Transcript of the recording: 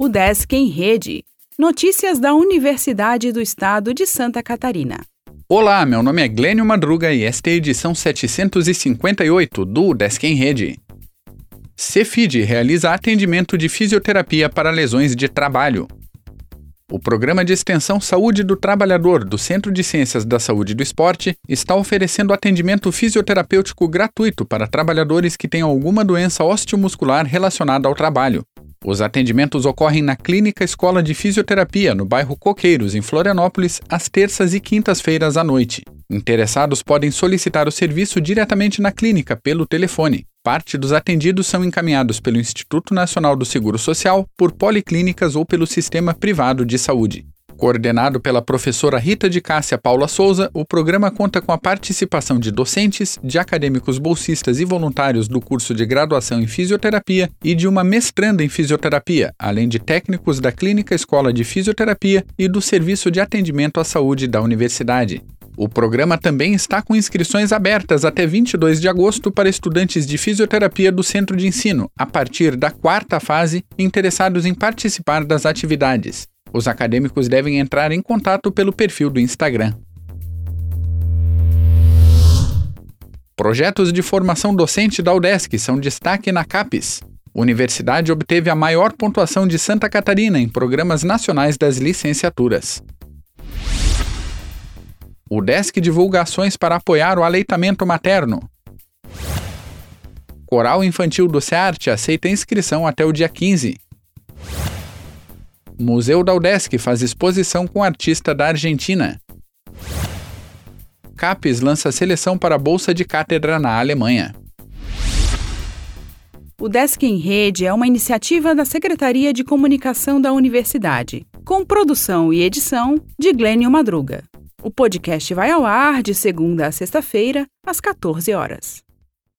O Desk em Rede. Notícias da Universidade do Estado de Santa Catarina. Olá, meu nome é Glênio Madruga e esta é a edição 758 do Desk em Rede. Cefid realiza atendimento de fisioterapia para lesões de trabalho. O Programa de Extensão Saúde do Trabalhador do Centro de Ciências da Saúde do Esporte está oferecendo atendimento fisioterapêutico gratuito para trabalhadores que têm alguma doença osteomuscular relacionada ao trabalho. Os atendimentos ocorrem na Clínica Escola de Fisioterapia, no bairro Coqueiros, em Florianópolis, às terças e quintas-feiras à noite. Interessados podem solicitar o serviço diretamente na clínica pelo telefone. Parte dos atendidos são encaminhados pelo Instituto Nacional do Seguro Social, por policlínicas ou pelo sistema privado de saúde. Coordenado pela professora Rita de Cássia Paula Souza, o programa conta com a participação de docentes, de acadêmicos bolsistas e voluntários do curso de graduação em fisioterapia e de uma mestranda em fisioterapia, além de técnicos da Clínica Escola de Fisioterapia e do Serviço de Atendimento à Saúde da Universidade. O programa também está com inscrições abertas até 22 de agosto para estudantes de fisioterapia do centro de ensino, a partir da quarta fase, interessados em participar das atividades. Os acadêmicos devem entrar em contato pelo perfil do Instagram. Projetos de formação docente da UDESC são destaque na CAPES. Universidade obteve a maior pontuação de Santa Catarina em programas nacionais das licenciaturas. O Desk divulga ações para apoiar o aleitamento materno. Coral Infantil do SEARTE aceita inscrição até o dia 15. Museu da UDESC faz exposição com artista da Argentina. CAPES lança seleção para Bolsa de Cátedra na Alemanha. O Desk em Rede é uma iniciativa da Secretaria de Comunicação da Universidade, com produção e edição de Glênio Madruga. O podcast vai ao ar de segunda a sexta-feira, às 14 horas.